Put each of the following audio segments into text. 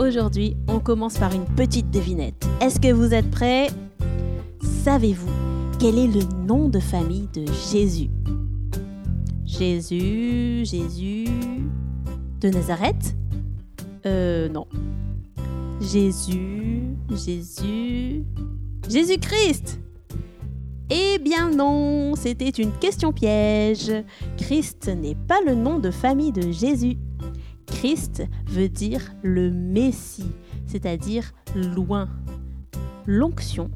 Aujourd'hui, on commence par une petite devinette. Est-ce que vous êtes prêts? Savez-vous quel est le nom de famille de Jésus? Jésus, Jésus de Nazareth? Euh, non. Jésus, Jésus, Jésus-Christ Eh bien non, c'était une question piège. Christ n'est pas le nom de famille de Jésus. Christ veut dire le Messie, c'est-à-dire loin. L'onction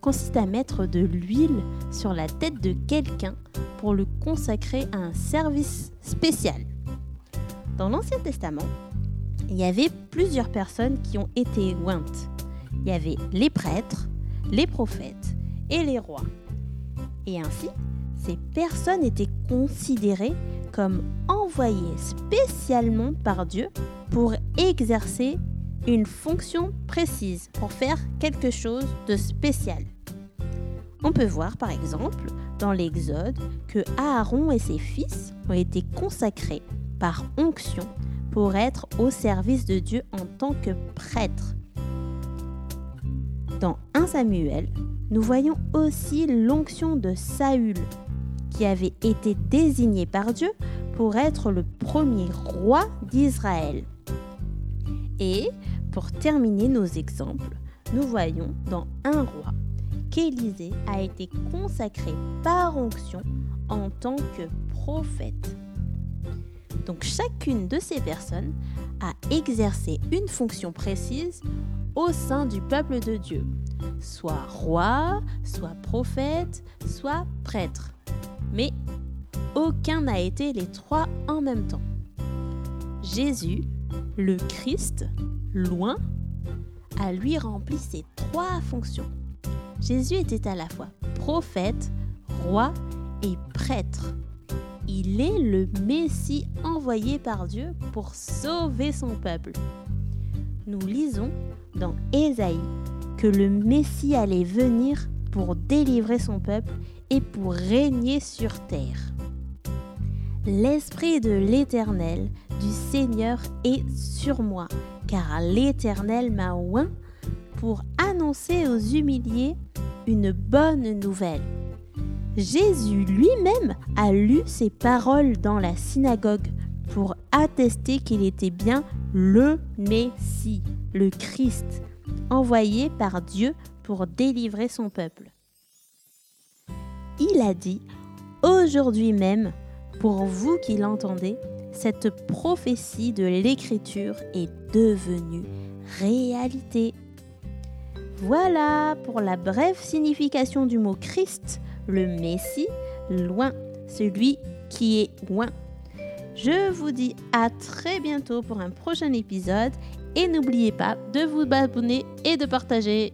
consiste à mettre de l'huile sur la tête de quelqu'un pour le consacrer à un service spécial. Dans l'Ancien Testament, il y avait plusieurs personnes qui ont été ointes. Il y avait les prêtres, les prophètes et les rois. Et ainsi, ces personnes étaient considérées comme envoyées spécialement par Dieu pour exercer une fonction précise, pour faire quelque chose de spécial. On peut voir par exemple dans l'Exode que Aaron et ses fils ont été consacrés par onction pour être au service de Dieu en tant que prêtres. Dans 1 Samuel, nous voyons aussi l'onction de Saül, qui avait été désigné par Dieu pour être le premier roi d'Israël. Et pour terminer nos exemples, nous voyons dans un roi qu'Élisée a été consacré par onction en tant que prophète. Donc chacune de ces personnes a exercé une fonction précise au sein du peuple de Dieu, soit roi, soit prophète, soit prêtre. Mais aucun n'a été les trois en même temps. Jésus, le Christ, loin, a lui rempli ces trois fonctions. Jésus était à la fois prophète, roi et prêtre. Il est le Messie envoyé par Dieu pour sauver son peuple. Nous lisons dans Ésaïe que le Messie allait venir pour délivrer son peuple et pour régner sur terre. L'Esprit de l'Éternel, du Seigneur, est sur moi, car l'Éternel m'a oint pour annoncer aux humiliés une bonne nouvelle. Jésus lui-même a lu ces paroles dans la synagogue pour attester qu'il était bien le Messie, le Christ, envoyé par Dieu pour délivrer son peuple. Il a dit, aujourd'hui même, pour vous qui l'entendez, cette prophétie de l'Écriture est devenue réalité. Voilà pour la brève signification du mot Christ, le Messie, loin, celui qui est loin. Je vous dis à très bientôt pour un prochain épisode et n'oubliez pas de vous abonner et de partager.